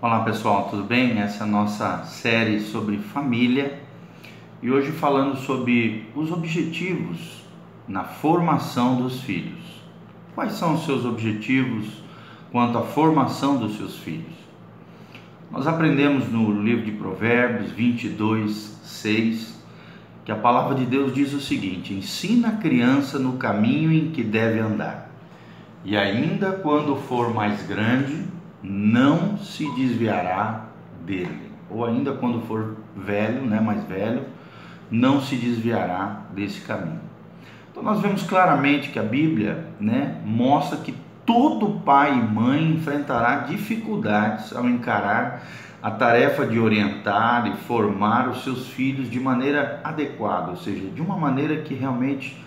Olá pessoal, tudo bem? Essa é a nossa série sobre família e hoje falando sobre os objetivos na formação dos filhos. Quais são os seus objetivos quanto à formação dos seus filhos? Nós aprendemos no livro de Provérbios 22, 6 que a palavra de Deus diz o seguinte: ensina a criança no caminho em que deve andar, e ainda quando for mais grande, não se desviará dele. Ou ainda quando for velho, né, mais velho, não se desviará desse caminho. Então nós vemos claramente que a Bíblia, né, mostra que todo pai e mãe enfrentará dificuldades ao encarar a tarefa de orientar e formar os seus filhos de maneira adequada, ou seja, de uma maneira que realmente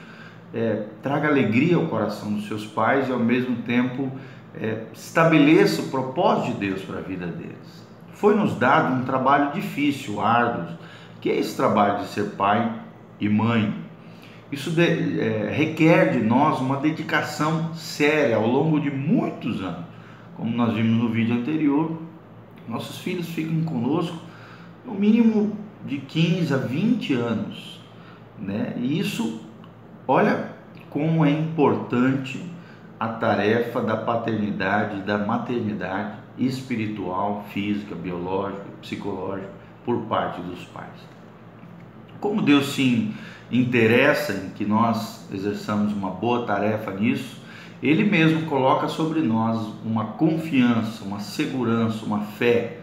é, traga alegria ao coração dos seus pais e ao mesmo tempo é, estabeleça o propósito de Deus para a vida deles. Foi nos dado um trabalho difícil, árduo, que é esse trabalho de ser pai e mãe. Isso de, é, requer de nós uma dedicação séria ao longo de muitos anos. Como nós vimos no vídeo anterior, nossos filhos ficam conosco no mínimo de 15 a 20 anos. Né? E isso, olha como é importante a tarefa da paternidade da maternidade espiritual, física, biológica, psicológica por parte dos pais. Como Deus se interessa em que nós exerçamos uma boa tarefa nisso, Ele mesmo coloca sobre nós uma confiança, uma segurança, uma fé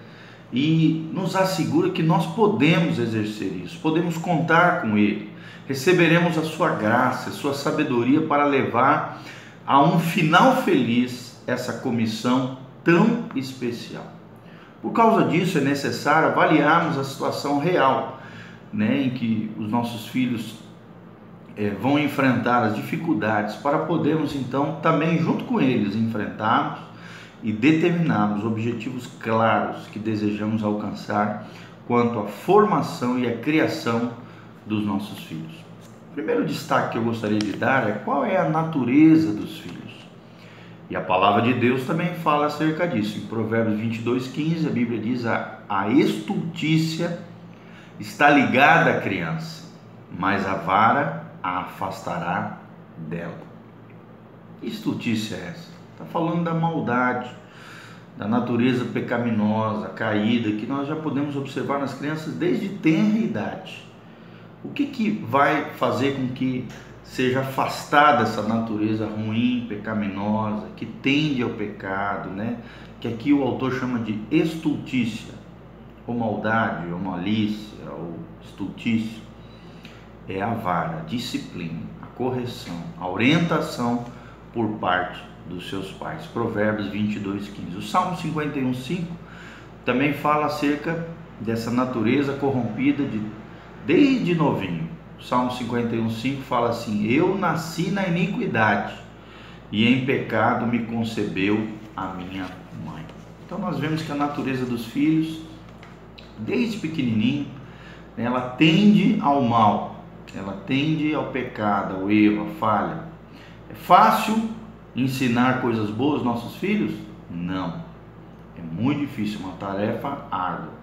e nos assegura que nós podemos exercer isso, podemos contar com Ele, receberemos a Sua graça, a Sua sabedoria para levar a um final feliz essa comissão tão especial. Por causa disso, é necessário avaliarmos a situação real né, em que os nossos filhos é, vão enfrentar as dificuldades para podermos então também, junto com eles, enfrentarmos e determinarmos objetivos claros que desejamos alcançar quanto à formação e à criação dos nossos filhos primeiro destaque que eu gostaria de dar é qual é a natureza dos filhos. E a palavra de Deus também fala acerca disso. Em Provérbios 22, 15, a Bíblia diz: a, a estultícia está ligada à criança, mas a vara a afastará dela. Que estultícia é essa? Está falando da maldade, da natureza pecaminosa, caída, que nós já podemos observar nas crianças desde tenra idade. O que, que vai fazer com que seja afastada essa natureza ruim, pecaminosa, que tende ao pecado, né? que aqui o autor chama de estultícia, ou maldade, ou malícia, ou estultícia, é a vara, a disciplina, a correção, a orientação por parte dos seus pais. Provérbios 22, 15. O Salmo 51, 5 também fala acerca dessa natureza corrompida de desde novinho. Salmo 51,5 fala assim: Eu nasci na iniquidade e em pecado me concebeu a minha mãe. Então nós vemos que a natureza dos filhos, desde pequenininho, ela tende ao mal, ela tende ao pecado, ao erro, à falha. É fácil ensinar coisas boas aos nossos filhos? Não. É muito difícil, uma tarefa árdua.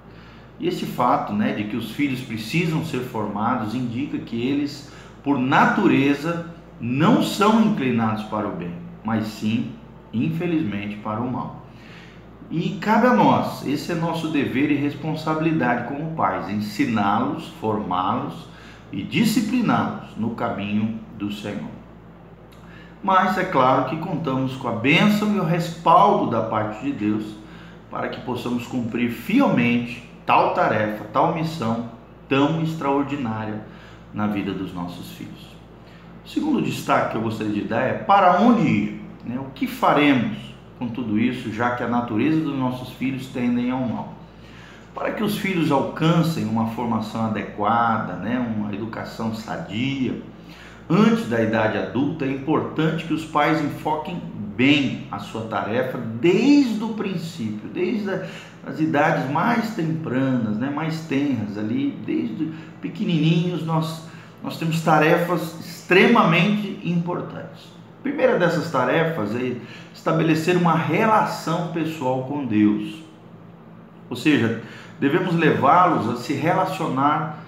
E esse fato né, de que os filhos precisam ser formados indica que eles, por natureza, não são inclinados para o bem, mas sim, infelizmente, para o mal. E cabe a nós, esse é nosso dever e responsabilidade como pais, ensiná-los, formá-los e discipliná-los no caminho do Senhor. Mas é claro que contamos com a bênção e o respaldo da parte de Deus para que possamos cumprir fielmente tal tarefa, tal missão tão extraordinária na vida dos nossos filhos. O segundo destaque que eu gostaria de dar é para onde ir, né? o que faremos com tudo isso, já que a natureza dos nossos filhos tendem ao mal. Para que os filhos alcancem uma formação adequada, né? uma educação sadia, antes da idade adulta, é importante que os pais enfoquem bem a sua tarefa desde o princípio, desde as idades mais tempranas, né, mais tenras ali, desde pequenininhos nós nós temos tarefas extremamente importantes. A primeira dessas tarefas é estabelecer uma relação pessoal com Deus. Ou seja, devemos levá-los a se relacionar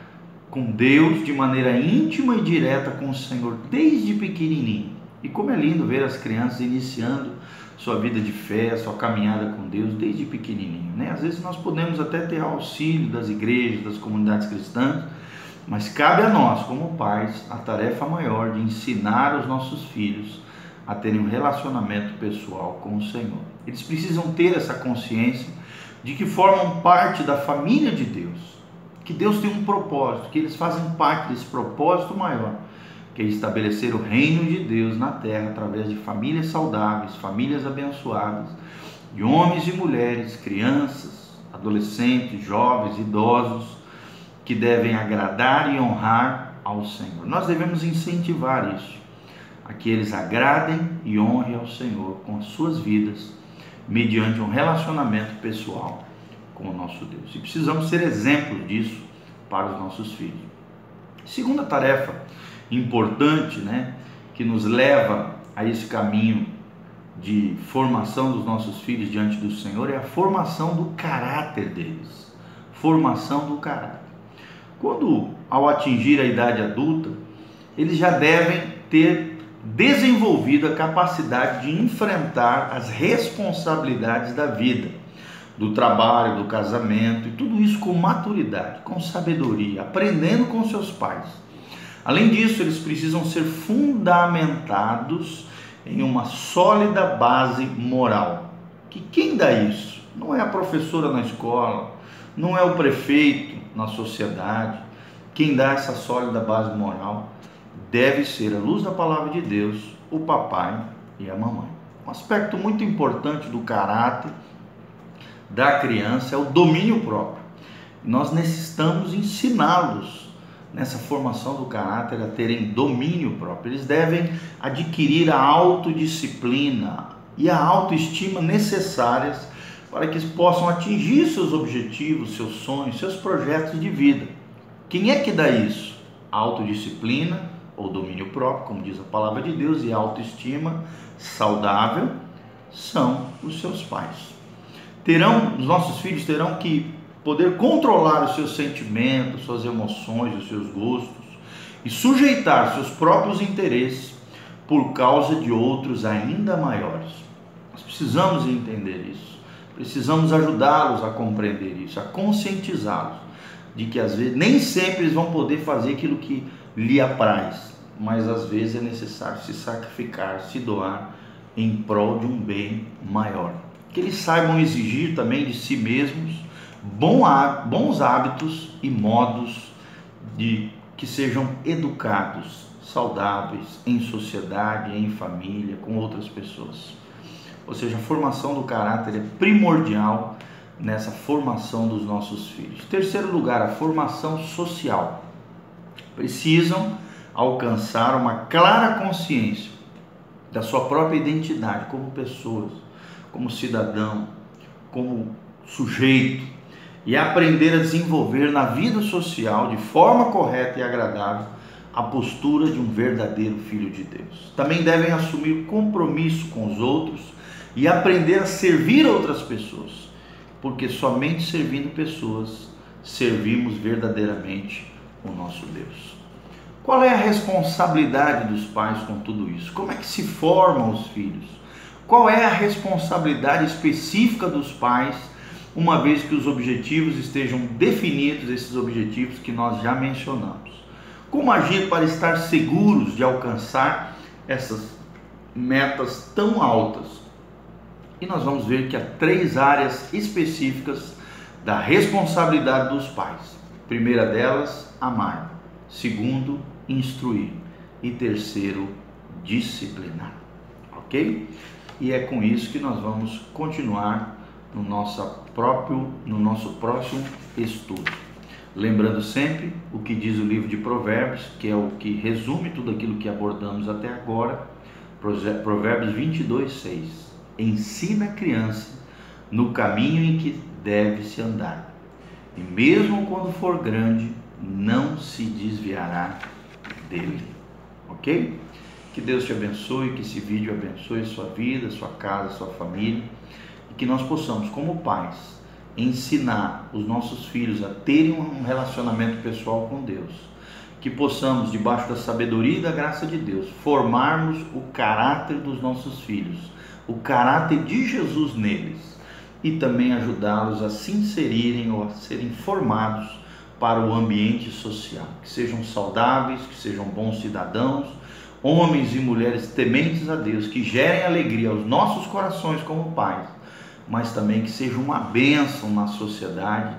com Deus de maneira íntima e direta com o Senhor desde pequenininho. E como é lindo ver as crianças iniciando sua vida de fé, sua caminhada com Deus desde pequenininho. Né? Às vezes nós podemos até ter auxílio das igrejas, das comunidades cristãs, mas cabe a nós, como pais, a tarefa maior de ensinar os nossos filhos a terem um relacionamento pessoal com o Senhor. Eles precisam ter essa consciência de que formam parte da família de Deus, que Deus tem um propósito, que eles fazem parte desse propósito maior que é estabelecer o reino de Deus na terra através de famílias saudáveis, famílias abençoadas, de homens e mulheres, crianças, adolescentes, jovens, idosos, que devem agradar e honrar ao Senhor. Nós devemos incentivar isso, a que eles agradem e honrem ao Senhor com as suas vidas, mediante um relacionamento pessoal com o nosso Deus. E precisamos ser exemplo disso para os nossos filhos. Segunda tarefa importante, né, que nos leva a esse caminho de formação dos nossos filhos diante do Senhor é a formação do caráter deles. Formação do caráter. Quando ao atingir a idade adulta, eles já devem ter desenvolvido a capacidade de enfrentar as responsabilidades da vida, do trabalho, do casamento e tudo isso com maturidade, com sabedoria, aprendendo com seus pais Além disso, eles precisam ser fundamentados em uma sólida base moral. Que quem dá isso? Não é a professora na escola, não é o prefeito na sociedade. Quem dá essa sólida base moral deve ser, à luz da palavra de Deus, o papai e a mamãe. Um aspecto muito importante do caráter da criança é o domínio próprio. Nós necessitamos ensiná-los nessa formação do caráter a terem domínio próprio. Eles devem adquirir a autodisciplina e a autoestima necessárias para que possam atingir seus objetivos, seus sonhos, seus projetos de vida. Quem é que dá isso? Autodisciplina ou domínio próprio, como diz a palavra de Deus, e autoestima saudável são os seus pais. Terão, os nossos filhos terão que poder controlar os seus sentimentos, suas emoções, os seus gostos e sujeitar seus próprios interesses por causa de outros ainda maiores. Nós precisamos entender isso. Precisamos ajudá-los a compreender isso, a conscientizá-los de que às vezes nem sempre eles vão poder fazer aquilo que lhe apraz, mas às vezes é necessário se sacrificar, se doar em prol de um bem maior. Que eles saibam exigir também de si mesmos bons hábitos e modos de que sejam educados, saudáveis em sociedade, em família, com outras pessoas. Ou seja, a formação do caráter é primordial nessa formação dos nossos filhos. Terceiro lugar, a formação social. Precisam alcançar uma clara consciência da sua própria identidade como pessoas, como cidadão, como sujeito, e aprender a desenvolver na vida social de forma correta e agradável a postura de um verdadeiro filho de Deus. Também devem assumir compromisso com os outros e aprender a servir outras pessoas, porque somente servindo pessoas servimos verdadeiramente o nosso Deus. Qual é a responsabilidade dos pais com tudo isso? Como é que se formam os filhos? Qual é a responsabilidade específica dos pais? Uma vez que os objetivos estejam definidos, esses objetivos que nós já mencionamos. Como agir para estar seguros de alcançar essas metas tão altas? E nós vamos ver que há três áreas específicas da responsabilidade dos pais. Primeira delas, amar. Segundo, instruir. E terceiro, disciplinar. Ok? E é com isso que nós vamos continuar no nosso próprio no nosso próximo estudo. Lembrando sempre o que diz o livro de Provérbios, que é o que resume tudo aquilo que abordamos até agora. Provérbios 22, 6. Ensina a criança no caminho em que deve se andar, e mesmo quando for grande, não se desviará dele. Ok? Que Deus te abençoe, que esse vídeo abençoe sua vida, sua casa, sua família que nós possamos, como pais, ensinar os nossos filhos a terem um relacionamento pessoal com Deus. Que possamos, debaixo da sabedoria e da graça de Deus, formarmos o caráter dos nossos filhos, o caráter de Jesus neles e também ajudá-los a se inserirem ou a serem formados para o ambiente social, que sejam saudáveis, que sejam bons cidadãos, homens e mulheres tementes a Deus, que gerem alegria aos nossos corações como pais, mas também que sejam uma bênção na sociedade,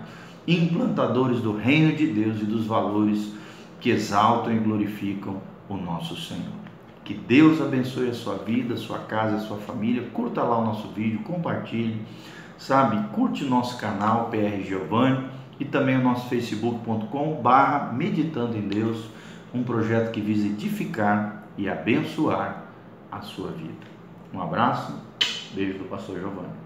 implantadores do reino de Deus e dos valores que exaltam e glorificam o nosso Senhor. Que Deus abençoe a sua vida, a sua casa, a sua família. Curta lá o nosso vídeo, compartilhe, sabe? Curte nosso canal PR Giovanni e também o nosso facebook.com barra Meditando em Deus, um projeto que visa edificar e abençoar a sua vida. Um abraço, beijo do pastor Giovanni.